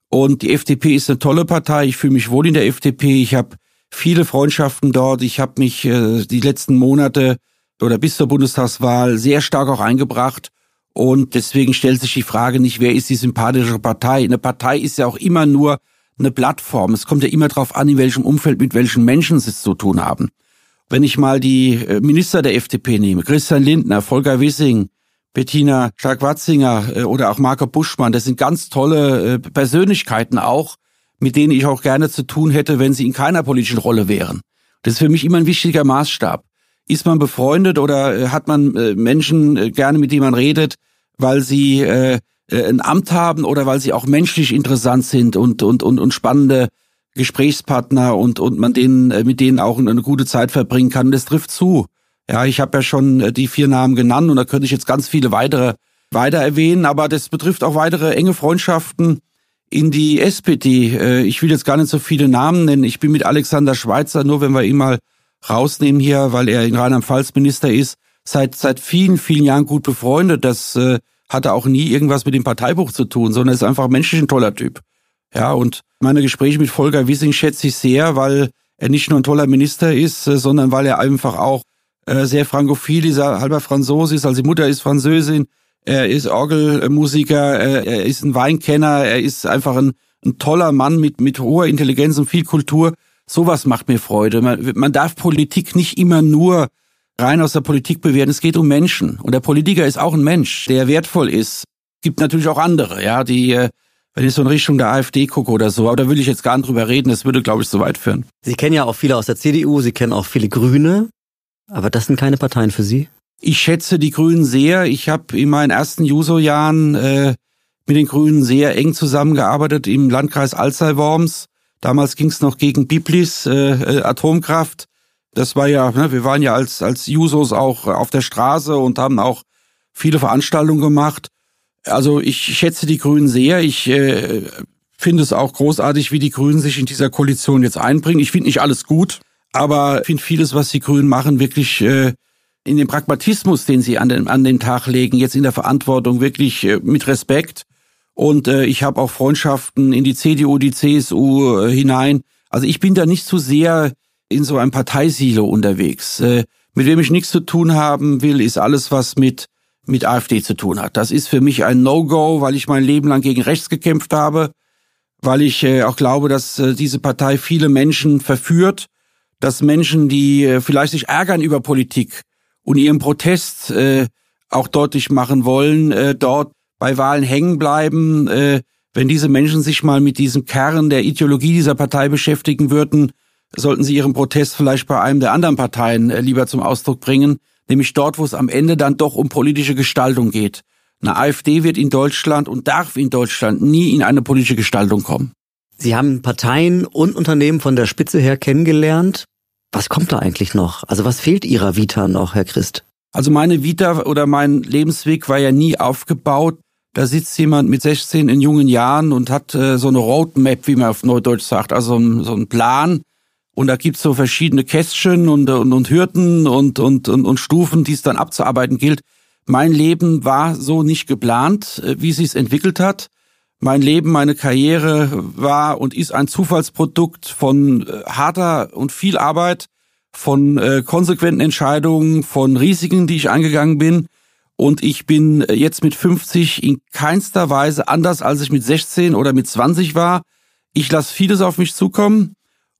Und die FDP ist eine tolle Partei. Ich fühle mich wohl in der FDP. Ich habe viele Freundschaften dort. Ich habe mich äh, die letzten Monate oder bis zur Bundestagswahl sehr stark auch eingebracht. Und deswegen stellt sich die Frage nicht, wer ist die sympathische Partei? Eine Partei ist ja auch immer nur eine Plattform. Es kommt ja immer darauf an, in welchem Umfeld, mit welchen Menschen sie es zu tun haben. Wenn ich mal die äh, Minister der FDP nehme, Christian Lindner, Volker Wissing, Bettina Stark-Watzinger äh, oder auch Marco Buschmann, das sind ganz tolle äh, Persönlichkeiten auch, mit denen ich auch gerne zu tun hätte, wenn sie in keiner politischen Rolle wären. Das ist für mich immer ein wichtiger Maßstab. Ist man befreundet oder hat man Menschen gerne, mit denen man redet, weil sie äh, ein Amt haben oder weil sie auch menschlich interessant sind und und und, und spannende Gesprächspartner und und man denen äh, mit denen auch eine gute Zeit verbringen kann. das trifft zu. Ja, ich habe ja schon äh, die vier Namen genannt und da könnte ich jetzt ganz viele weitere weiter erwähnen, aber das betrifft auch weitere enge Freundschaften in die SPD. Ich will jetzt gar nicht so viele Namen nennen. Ich bin mit Alexander Schweitzer, nur wenn wir ihn mal rausnehmen hier, weil er in Rheinland-Pfalz Minister ist, seit seit vielen, vielen Jahren gut befreundet. Das äh, hatte auch nie irgendwas mit dem Parteibuch zu tun, sondern ist einfach menschlich ein toller Typ. Ja, und meine Gespräche mit Volker Wissing schätze ich sehr, weil er nicht nur ein toller Minister ist, äh, sondern weil er einfach auch äh, sehr frankophil, ist halber Franzose ist, also die Mutter ist Französin, er ist Orgelmusiker, er ist ein Weinkenner, er ist einfach ein, ein toller Mann mit, mit hoher Intelligenz und viel Kultur. Sowas macht mir Freude. Man, man darf Politik nicht immer nur rein aus der Politik bewerten. Es geht um Menschen. Und der Politiker ist auch ein Mensch, der wertvoll ist. Gibt natürlich auch andere, ja, die, äh, wenn ich so in Richtung der AfD gucke oder so, aber da will ich jetzt gar nicht drüber reden, das würde, glaube ich, so weit führen. Sie kennen ja auch viele aus der CDU, Sie kennen auch viele Grüne, aber das sind keine Parteien für Sie? Ich schätze die Grünen sehr. Ich habe in meinen ersten Juso-Jahren äh, mit den Grünen sehr eng zusammengearbeitet im Landkreis Alzey-Worms. Damals ging es noch gegen Biblis äh, äh, Atomkraft. Das war ja, ne, wir waren ja als, als Jusos auch auf der Straße und haben auch viele Veranstaltungen gemacht. Also ich schätze die Grünen sehr. Ich äh, finde es auch großartig, wie die Grünen sich in dieser Koalition jetzt einbringen. Ich finde nicht alles gut, aber ich finde vieles, was die Grünen machen, wirklich äh, in dem Pragmatismus, den sie an den, an den Tag legen, jetzt in der Verantwortung wirklich äh, mit Respekt. Und äh, ich habe auch Freundschaften in die CDU, die CSU äh, hinein. Also ich bin da nicht zu so sehr in so einem Parteisilo unterwegs. Äh, mit wem ich nichts zu tun haben will, ist alles, was mit mit AfD zu tun hat. Das ist für mich ein No-Go, weil ich mein Leben lang gegen rechts gekämpft habe, weil ich äh, auch glaube, dass äh, diese Partei viele Menschen verführt, dass Menschen, die äh, vielleicht sich ärgern über Politik und ihren Protest äh, auch deutlich machen wollen, äh, dort bei Wahlen hängen bleiben. Äh, wenn diese Menschen sich mal mit diesem Kern der Ideologie dieser Partei beschäftigen würden, sollten sie ihren Protest vielleicht bei einem der anderen Parteien äh, lieber zum Ausdruck bringen, nämlich dort, wo es am Ende dann doch um politische Gestaltung geht. Eine AfD wird in Deutschland und darf in Deutschland nie in eine politische Gestaltung kommen. Sie haben Parteien und Unternehmen von der Spitze her kennengelernt. Was kommt da eigentlich noch? Also was fehlt Ihrer Vita noch, Herr Christ? Also meine Vita oder mein Lebensweg war ja nie aufgebaut. Da sitzt jemand mit 16 in jungen Jahren und hat äh, so eine Roadmap, wie man auf Neudeutsch sagt, also so einen Plan, und da gibt's so verschiedene Kästchen und, und, und Hürden und, und, und, und Stufen, die es dann abzuarbeiten gilt. Mein Leben war so nicht geplant, äh, wie sich's entwickelt hat. Mein Leben, meine Karriere war und ist ein Zufallsprodukt von äh, harter und viel Arbeit, von äh, konsequenten Entscheidungen, von Risiken, die ich eingegangen bin. Und ich bin äh, jetzt mit 50 in keinster Weise anders, als ich mit 16 oder mit 20 war. Ich lasse vieles auf mich zukommen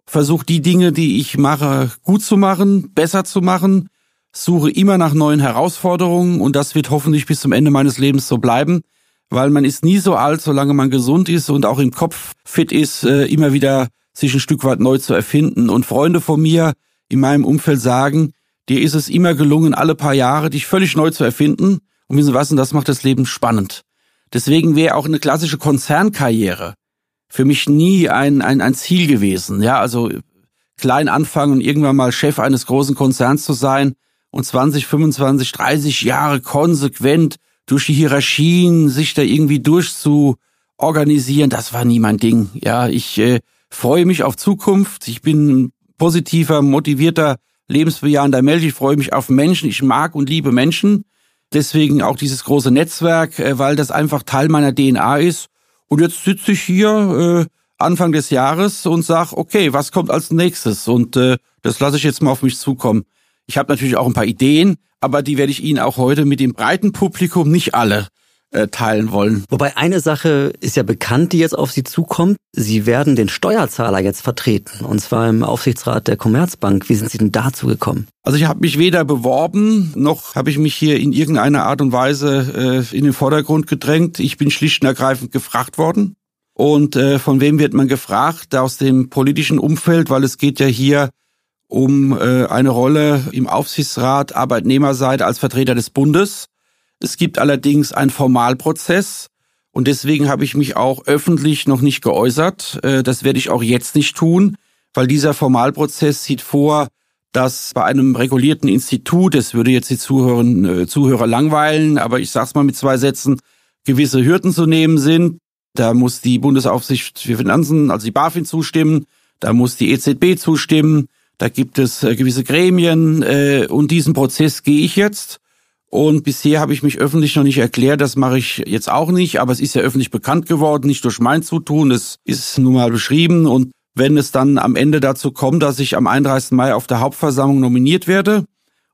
versuche die Dinge, die ich mache, gut zu machen, besser zu machen, suche immer nach neuen Herausforderungen und das wird hoffentlich bis zum Ende meines Lebens so bleiben, weil man ist nie so alt, solange man gesund ist und auch im Kopf fit ist, äh, immer wieder sich ein Stück weit neu zu erfinden. Und Freunde von mir in meinem Umfeld sagen, dir ist es immer gelungen, alle paar Jahre dich völlig neu zu erfinden. Und wissen was, und das macht das Leben spannend. Deswegen wäre auch eine klassische Konzernkarriere für mich nie ein, ein, ein Ziel gewesen. Ja, also klein anfangen und irgendwann mal Chef eines großen Konzerns zu sein und 20, 25, 30 Jahre konsequent durch die Hierarchien sich da irgendwie durchzuorganisieren, das war nie mein Ding. Ja, ich äh, freue mich auf Zukunft. Ich bin positiver, motivierter, lebensbejahender Mensch. Ich freue mich auf Menschen. Ich mag und liebe Menschen. Deswegen auch dieses große Netzwerk, äh, weil das einfach Teil meiner DNA ist. Und jetzt sitze ich hier äh, Anfang des Jahres und sag, okay, was kommt als nächstes? Und äh, das lasse ich jetzt mal auf mich zukommen. Ich habe natürlich auch ein paar Ideen, aber die werde ich Ihnen auch heute mit dem breiten Publikum nicht alle äh, teilen wollen. Wobei eine Sache ist ja bekannt, die jetzt auf Sie zukommt. Sie werden den Steuerzahler jetzt vertreten, und zwar im Aufsichtsrat der Commerzbank. Wie sind Sie denn dazu gekommen? Also ich habe mich weder beworben, noch habe ich mich hier in irgendeiner Art und Weise äh, in den Vordergrund gedrängt. Ich bin schlicht und ergreifend gefragt worden. Und äh, von wem wird man gefragt? Aus dem politischen Umfeld, weil es geht ja hier um äh, eine Rolle im Aufsichtsrat Arbeitnehmerseite als Vertreter des Bundes. Es gibt allerdings einen Formalprozess und deswegen habe ich mich auch öffentlich noch nicht geäußert. Äh, das werde ich auch jetzt nicht tun, weil dieser Formalprozess sieht vor, dass bei einem regulierten Institut, das würde jetzt die Zuhörer, äh, Zuhörer langweilen, aber ich sage es mal mit zwei Sätzen, gewisse Hürden zu nehmen sind. Da muss die Bundesaufsicht für Finanzen, also die BaFin zustimmen, da muss die EZB zustimmen, da gibt es äh, gewisse Gremien und diesen Prozess gehe ich jetzt. Und bisher habe ich mich öffentlich noch nicht erklärt, das mache ich jetzt auch nicht, aber es ist ja öffentlich bekannt geworden, nicht durch mein Zutun, es ist nun mal beschrieben und wenn es dann am Ende dazu kommt, dass ich am 31. Mai auf der Hauptversammlung nominiert werde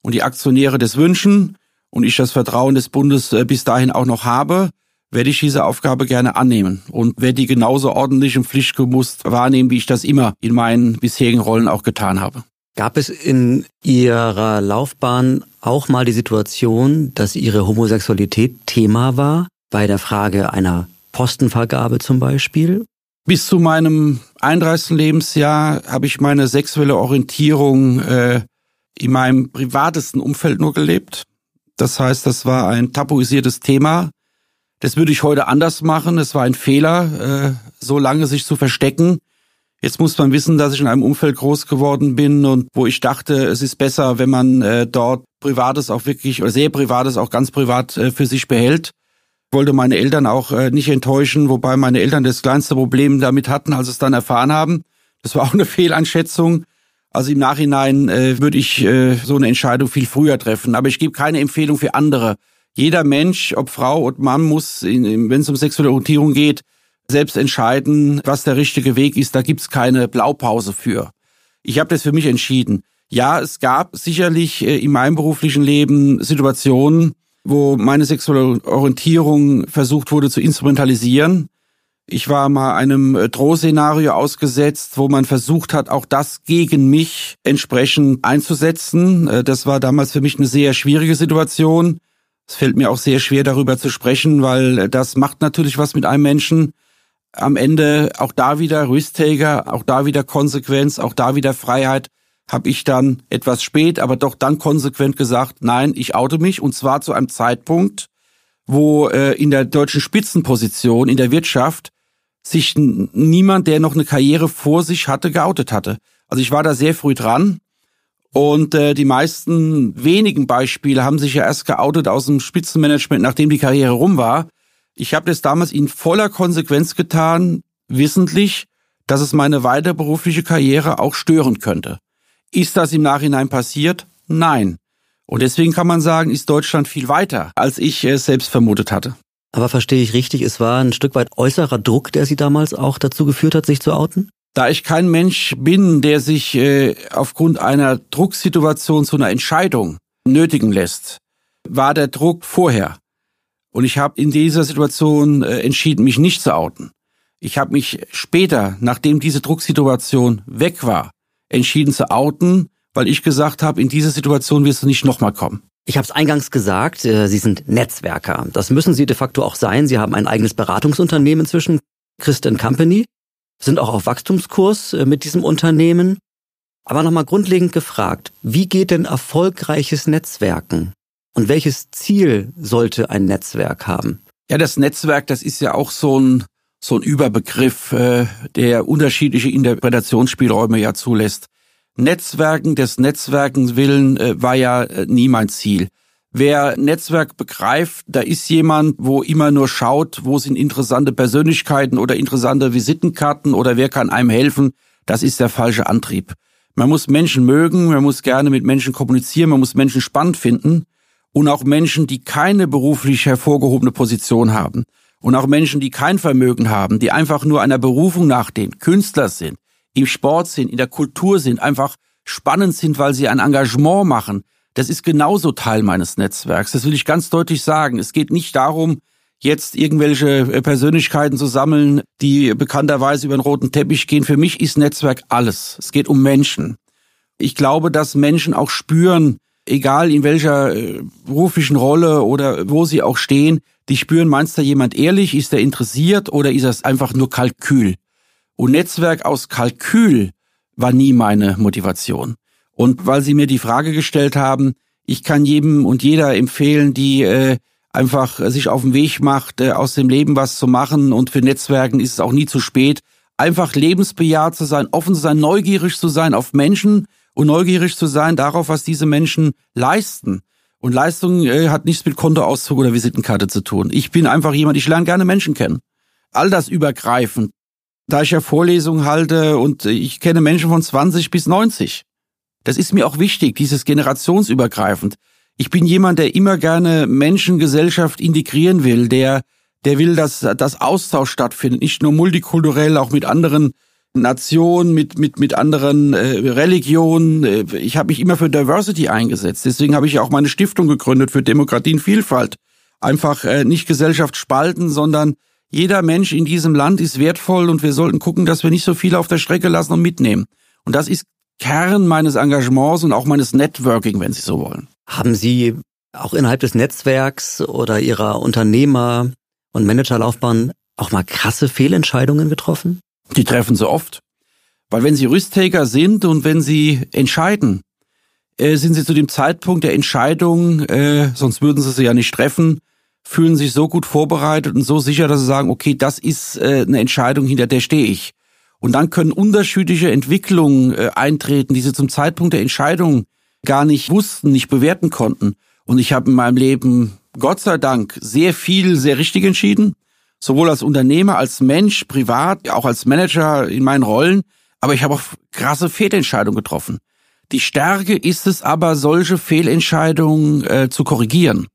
und die Aktionäre das wünschen und ich das Vertrauen des Bundes äh, bis dahin auch noch habe, werde ich diese Aufgabe gerne annehmen und werde die genauso ordentlich und pflichtgemusst wahrnehmen, wie ich das immer in meinen bisherigen Rollen auch getan habe. Gab es in Ihrer Laufbahn auch mal die Situation, dass Ihre Homosexualität Thema war? Bei der Frage einer Postenvergabe zum Beispiel? Bis zu meinem 31. Lebensjahr habe ich meine sexuelle Orientierung äh, in meinem privatesten Umfeld nur gelebt. Das heißt, das war ein tabuisiertes Thema. Das würde ich heute anders machen. Es war ein Fehler, äh, so lange sich zu verstecken. Jetzt muss man wissen, dass ich in einem Umfeld groß geworden bin und wo ich dachte, es ist besser, wenn man äh, dort Privates auch wirklich oder sehr Privates auch ganz privat äh, für sich behält. Ich wollte meine Eltern auch nicht enttäuschen, wobei meine Eltern das kleinste Problem damit hatten, als sie es dann erfahren haben. Das war [LAUGHS] auch eine Fehleinschätzung. Also im Nachhinein äh, würde ich äh, so eine Entscheidung viel früher treffen. Aber ich gebe keine Empfehlung für andere. Jeder Mensch, ob Frau oder Mann, muss, wenn es um sexuelle Orientierung geht, selbst entscheiden, was der richtige Weg ist. Da gibt's keine Blaupause für. Ich habe das für mich entschieden. Ja, es gab sicherlich äh, in meinem beruflichen Leben Situationen, wo meine sexuelle Orientierung versucht wurde zu instrumentalisieren. Ich war mal einem äh, Drohszenario ausgesetzt, wo man versucht hat, auch das gegen mich entsprechend einzusetzen. Äh, das war damals für mich eine sehr schwierige Situation. Es fällt mir auch sehr schwer, darüber zu sprechen, weil das macht natürlich was mit einem Menschen. Am Ende auch da wieder Rüsttäger, auch da wieder Konsequenz, auch da wieder Freiheit. Habe ich dann etwas spät, aber doch dann konsequent gesagt, nein, ich oute mich und zwar zu einem Zeitpunkt, wo äh, in der deutschen Spitzenposition in der Wirtschaft sich niemand, der noch eine Karriere vor sich hatte, geoutet hatte. Also ich war da sehr früh dran und äh, die meisten wenigen Beispiele haben sich ja erst geoutet aus dem Spitzenmanagement, nachdem die Karriere rum war. Ich habe das damals in voller Konsequenz getan, wissentlich, dass es meine weiter berufliche Karriere auch stören könnte. Ist das im Nachhinein passiert? Nein. Und deswegen kann man sagen, ist Deutschland viel weiter, als ich es selbst vermutet hatte. Aber verstehe ich richtig, es war ein Stück weit äußerer Druck, der Sie damals auch dazu geführt hat, sich zu outen? Da ich kein Mensch bin, der sich äh, aufgrund einer Drucksituation zu einer Entscheidung nötigen lässt, war der Druck vorher. Und ich habe in dieser Situation äh, entschieden, mich nicht zu outen. Ich habe mich später, nachdem diese Drucksituation weg war, entschieden zu outen, weil ich gesagt habe, in diese Situation wirst du nicht nochmal kommen. Ich habe es eingangs gesagt, äh, Sie sind Netzwerker. Das müssen Sie de facto auch sein. Sie haben ein eigenes Beratungsunternehmen zwischen Christ Company, sind auch auf Wachstumskurs äh, mit diesem Unternehmen. Aber nochmal grundlegend gefragt, wie geht denn erfolgreiches Netzwerken? Und welches Ziel sollte ein Netzwerk haben? Ja, das Netzwerk, das ist ja auch so ein, so ein Überbegriff, äh, der unterschiedliche Interpretationsspielräume ja zulässt. Netzwerken des Netzwerkens willen äh, war ja äh, nie mein Ziel. Wer Netzwerk begreift, da ist jemand, wo immer nur schaut, wo sind interessante Persönlichkeiten oder interessante Visitenkarten oder wer kann einem helfen, das ist der falsche Antrieb. Man muss Menschen mögen, man muss gerne mit Menschen kommunizieren, man muss Menschen spannend finden und auch Menschen, die keine beruflich hervorgehobene Position haben und auch Menschen, die kein Vermögen haben, die einfach nur einer Berufung nachgehen, Künstler sind, im Sport sind, in der Kultur sind, einfach spannend sind, weil sie ein Engagement machen, das ist genauso Teil meines Netzwerks. Das will ich ganz deutlich sagen. Es geht nicht darum, jetzt irgendwelche äh, Persönlichkeiten zu sammeln, die bekannterweise über den roten Teppich gehen. Für mich ist Netzwerk alles. Es geht um Menschen. Ich glaube, dass Menschen auch spüren, egal in welcher äh, beruflichen Rolle oder wo sie auch stehen, die spüren, meinst du jemand ehrlich, ist er interessiert oder ist das einfach nur Kalkül? Und Netzwerk aus Kalkül war nie meine Motivation. Und weil Sie mir die Frage gestellt haben, ich kann jedem und jeder empfehlen, die äh, einfach sich auf den Weg macht, äh, aus dem Leben was zu machen. Und für Netzwerken ist es auch nie zu spät. Einfach lebensbejaht zu sein, offen zu sein, neugierig zu sein auf Menschen und neugierig zu sein darauf, was diese Menschen leisten. Und Leistung äh, hat nichts mit Kontoauszug oder Visitenkarte zu tun. Ich bin einfach jemand, ich lerne gerne Menschen kennen. All das übergreifend da ich ja Vorlesungen halte und ich kenne Menschen von 20 bis 90. Das ist mir auch wichtig, dieses generationsübergreifend. Ich bin jemand, der immer gerne Menschengesellschaft integrieren will, der, der will, dass das Austausch stattfindet, nicht nur multikulturell, auch mit anderen Nationen, mit, mit, mit anderen äh, Religionen. Äh, ich habe mich immer für Diversity eingesetzt. Deswegen habe ich auch meine Stiftung gegründet für Demokratie und Vielfalt. Einfach äh, nicht Gesellschaft spalten, sondern jeder Mensch in diesem Land ist wertvoll und wir sollten gucken, dass wir nicht so viele auf der Strecke lassen und mitnehmen. Und das ist Kern meines Engagements und auch meines Networking, wenn Sie so wollen. Haben Sie auch innerhalb des Netzwerks oder Ihrer Unternehmer- und Managerlaufbahn auch mal krasse Fehlentscheidungen getroffen? Die treffen sie oft. Weil wenn sie Risk-Taker sind und wenn sie entscheiden, äh, sind sie zu dem Zeitpunkt der Entscheidung, äh, sonst würden sie sie ja nicht treffen, fühlen sich so gut vorbereitet und so sicher, dass sie sagen, okay, das ist äh, eine Entscheidung, hinter der stehe ich. Und dann können unterschiedliche Entwicklungen äh, eintreten, die sie zum Zeitpunkt der Entscheidung gar nicht wussten, nicht bewerten konnten. Und ich habe in meinem Leben, Gott sei Dank, sehr viel, sehr richtig entschieden sowohl als Unternehmer, als Mensch, privat, auch als Manager in meinen Rollen, aber ich habe auch krasse Fehlentscheidungen getroffen. Die Stärke ist es aber, solche Fehlentscheidungen äh, zu korrigieren.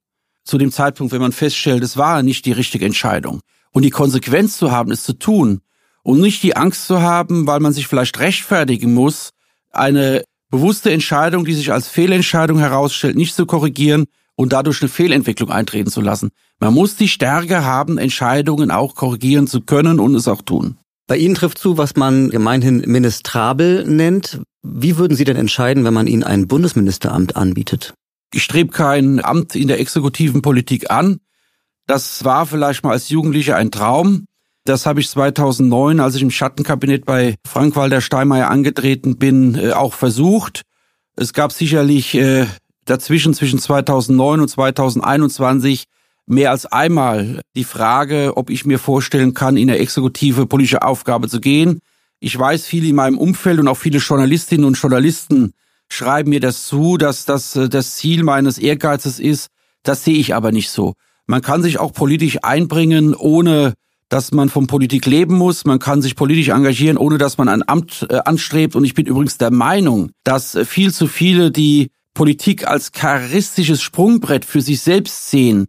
Zu dem Zeitpunkt, wenn man feststellt, es war nicht die richtige Entscheidung. Und die Konsequenz zu haben, es zu tun. Und nicht die Angst zu haben, weil man sich vielleicht rechtfertigen muss, eine bewusste Entscheidung, die sich als Fehlentscheidung herausstellt, nicht zu korrigieren und dadurch eine Fehlentwicklung eintreten zu lassen. Man muss die Stärke haben, Entscheidungen auch korrigieren zu können und es auch tun. Bei Ihnen trifft zu, was man gemeinhin ministrabel nennt. Wie würden Sie denn entscheiden, wenn man Ihnen ein Bundesministeramt anbietet? Ich strebe kein Amt in der exekutiven Politik an. Das war vielleicht mal als Jugendlicher ein Traum. Das habe ich 2009, als ich im Schattenkabinett bei Frank-Walter Steinmeier angetreten bin, äh, auch versucht. Es gab sicherlich äh, dazwischen zwischen 2009 und 2021 mehr als einmal die Frage, ob ich mir vorstellen kann, in eine exekutive politische Aufgabe zu gehen. Ich weiß, viele in meinem Umfeld und auch viele Journalistinnen und Journalisten schreiben mir das zu, dass das äh, das Ziel meines Ehrgeizes ist. Das sehe ich aber nicht so. Man kann sich auch politisch einbringen, ohne dass man von Politik leben muss. Man kann sich politisch engagieren, ohne dass man ein Amt äh, anstrebt. Und ich bin übrigens der Meinung, dass äh, viel zu viele, die Politik als charakteristisches Sprungbrett für sich selbst sehen,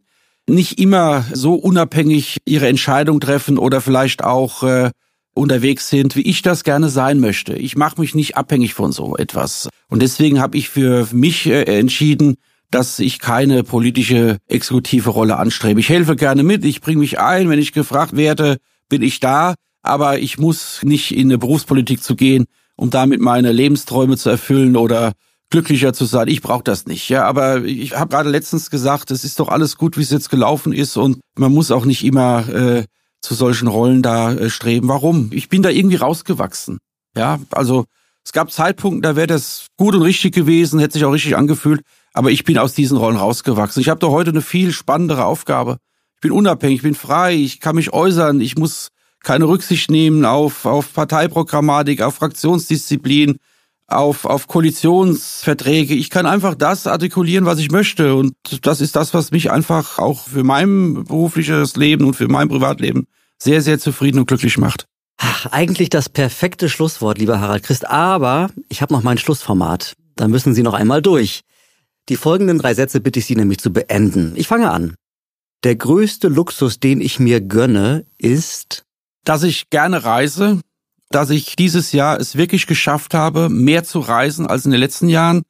nicht immer so unabhängig ihre Entscheidung treffen oder vielleicht auch äh, unterwegs sind, wie ich das gerne sein möchte. Ich mache mich nicht abhängig von so etwas. Und deswegen habe ich für mich äh, entschieden, dass ich keine politische exekutive Rolle anstrebe. Ich helfe gerne mit, ich bringe mich ein, wenn ich gefragt werde, bin ich da, aber ich muss nicht in eine Berufspolitik zu gehen, um damit meine Lebensträume zu erfüllen oder glücklicher zu sein. Ich brauche das nicht. Ja, aber ich habe gerade letztens gesagt, es ist doch alles gut, wie es jetzt gelaufen ist und man muss auch nicht immer äh, zu solchen Rollen da äh, streben. Warum? Ich bin da irgendwie rausgewachsen. Ja, also es gab Zeitpunkte, da wäre das gut und richtig gewesen, hätte sich auch richtig angefühlt, aber ich bin aus diesen Rollen rausgewachsen. Ich habe doch heute eine viel spannendere Aufgabe. Ich bin unabhängig, ich bin frei, ich kann mich äußern, ich muss keine Rücksicht nehmen auf, auf Parteiprogrammatik, auf Fraktionsdisziplin, auf, auf Koalitionsverträge. Ich kann einfach das artikulieren, was ich möchte. Und das ist das, was mich einfach auch für mein berufliches Leben und für mein Privatleben sehr, sehr zufrieden und glücklich macht. Ach, eigentlich das perfekte Schlusswort, lieber Harald Christ. Aber ich habe noch mein Schlussformat. Da müssen Sie noch einmal durch. Die folgenden drei Sätze bitte ich Sie nämlich zu beenden. Ich fange an. Der größte Luxus, den ich mir gönne, ist, dass ich gerne reise, dass ich dieses Jahr es wirklich geschafft habe, mehr zu reisen als in den letzten Jahren.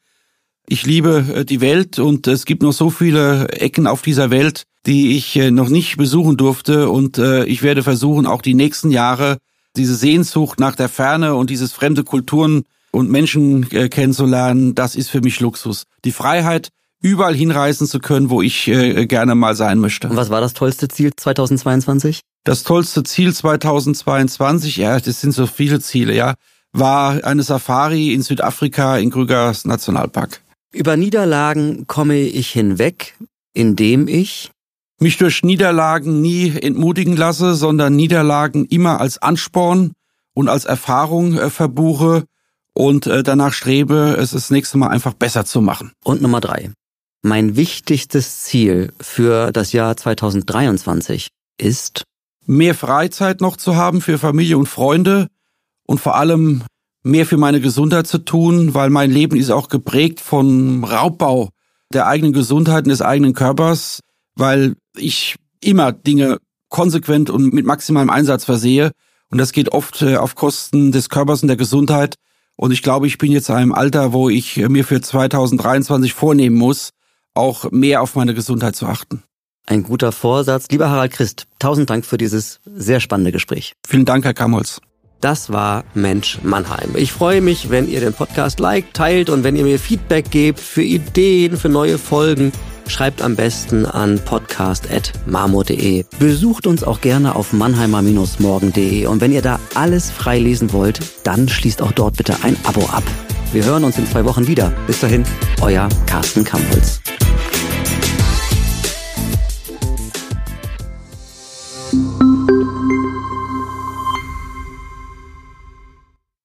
Ich liebe äh, die Welt und es gibt noch so viele Ecken auf dieser Welt, die ich äh, noch nicht besuchen durfte und äh, ich werde versuchen, auch die nächsten Jahre diese Sehnsucht nach der Ferne und dieses fremde Kulturen und Menschen kennenzulernen, das ist für mich Luxus. Die Freiheit, überall hinreisen zu können, wo ich gerne mal sein möchte. Und was war das tollste Ziel 2022? Das tollste Ziel 2022, ja, das sind so viele Ziele, ja, war eine Safari in Südafrika in Krügers Nationalpark. Über Niederlagen komme ich hinweg, indem ich mich durch Niederlagen nie entmutigen lasse, sondern Niederlagen immer als Ansporn und als Erfahrung äh, verbuche und äh, danach strebe, es das nächste Mal einfach besser zu machen. Und Nummer drei. Mein wichtigstes Ziel für das Jahr 2023 ist mehr Freizeit noch zu haben für Familie und Freunde und vor allem mehr für meine Gesundheit zu tun, weil mein Leben ist auch geprägt von Raubbau der eigenen Gesundheit und des eigenen Körpers, weil ich immer Dinge konsequent und mit maximalem Einsatz versehe Und das geht oft äh, auf Kosten des Körpers und der Gesundheit. Und ich glaube, ich bin jetzt in einem Alter, wo ich mir für 2023 vornehmen muss, auch mehr auf meine Gesundheit zu achten. Ein guter Vorsatz. Lieber Harald Christ, tausend Dank für dieses sehr spannende Gespräch. Vielen Dank, Herr Kamholz. Das war Mensch Mannheim. Ich freue mich, wenn ihr den Podcast liked, teilt und wenn ihr mir Feedback gebt für Ideen, für neue Folgen. Schreibt am besten an podcast.marmor.de. Besucht uns auch gerne auf mannheimer-morgen.de und wenn ihr da alles frei lesen wollt, dann schließt auch dort bitte ein Abo ab. Wir hören uns in zwei Wochen wieder. Bis dahin, euer Carsten Kampholz.